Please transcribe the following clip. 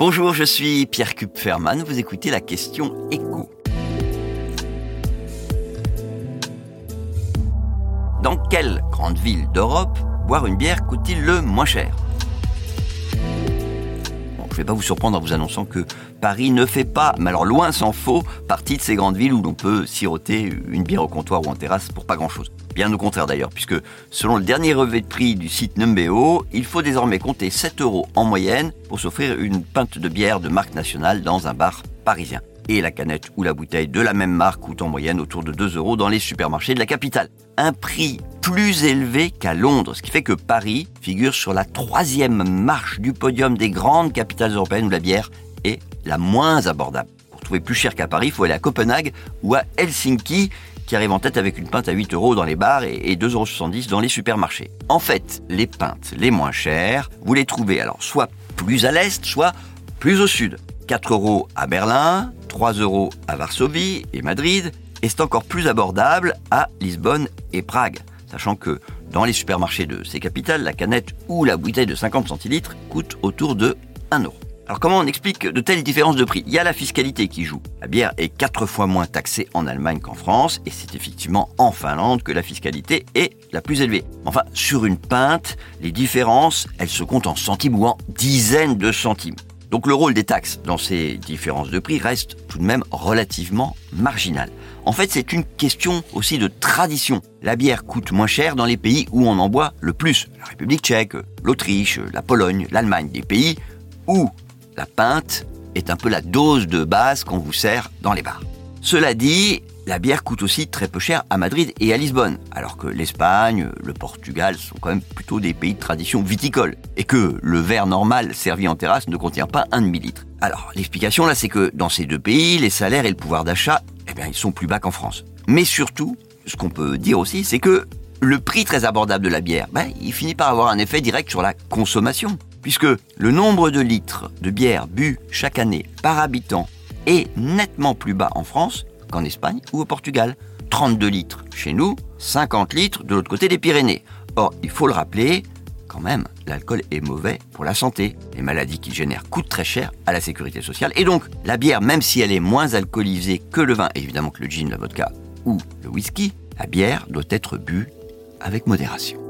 Bonjour, je suis Pierre Kupferman, vous écoutez la question écho. Dans quelle grande ville d'Europe boire une bière coûte-t-il le moins cher? Vais pas vous surprendre en vous annonçant que Paris ne fait pas, mais alors loin s'en faut, partie de ces grandes villes où l'on peut siroter une bière au comptoir ou en terrasse pour pas grand-chose. Bien au contraire d'ailleurs, puisque selon le dernier relevé de prix du site Numbeo, il faut désormais compter 7 euros en moyenne pour s'offrir une pinte de bière de marque nationale dans un bar parisien. Et la canette ou la bouteille de la même marque coûte en moyenne autour de 2 euros dans les supermarchés de la capitale. Un prix plus élevé qu'à Londres, ce qui fait que Paris figure sur la troisième marche du podium des grandes capitales européennes où la bière est la moins abordable. Pour trouver plus cher qu'à Paris, il faut aller à Copenhague ou à Helsinki, qui arrive en tête avec une pinte à 8 euros dans les bars et 2,70 euros dans les supermarchés. En fait, les pintes les moins chères, vous les trouvez alors soit plus à l'est, soit plus au sud. 4 euros à Berlin, 3 euros à Varsovie et Madrid, et c'est encore plus abordable à Lisbonne et Prague, sachant que dans les supermarchés de ces capitales, la canette ou la bouteille de 50 centilitres coûte autour de 1 euro. Alors comment on explique de telles différences de prix? Il y a la fiscalité qui joue. La bière est quatre fois moins taxée en Allemagne qu'en France, et c'est effectivement en Finlande que la fiscalité est la plus élevée. Enfin, sur une pinte, les différences, elles se comptent en centimes ou en dizaines de centimes. Donc le rôle des taxes dans ces différences de prix reste tout de même relativement marginal. En fait, c'est une question aussi de tradition. La bière coûte moins cher dans les pays où on en boit le plus. La République tchèque, l'Autriche, la Pologne, l'Allemagne, des pays où la pinte est un peu la dose de base qu'on vous sert dans les bars. Cela dit, la bière coûte aussi très peu cher à Madrid et à Lisbonne, alors que l'Espagne, le Portugal sont quand même plutôt des pays de tradition viticole, et que le verre normal servi en terrasse ne contient pas un demi-litre. Alors, l'explication là, c'est que dans ces deux pays, les salaires et le pouvoir d'achat, eh bien, ils sont plus bas qu'en France. Mais surtout, ce qu'on peut dire aussi, c'est que le prix très abordable de la bière, ben, il finit par avoir un effet direct sur la consommation puisque le nombre de litres de bière bu chaque année par habitant est nettement plus bas en France qu'en Espagne ou au Portugal. 32 litres chez nous, 50 litres de l'autre côté des Pyrénées. Or, il faut le rappeler, quand même, l'alcool est mauvais pour la santé. Les maladies qu'il génère coûtent très cher à la sécurité sociale. Et donc, la bière, même si elle est moins alcoolisée que le vin, évidemment que le gin, la vodka ou le whisky, la bière doit être bue avec modération.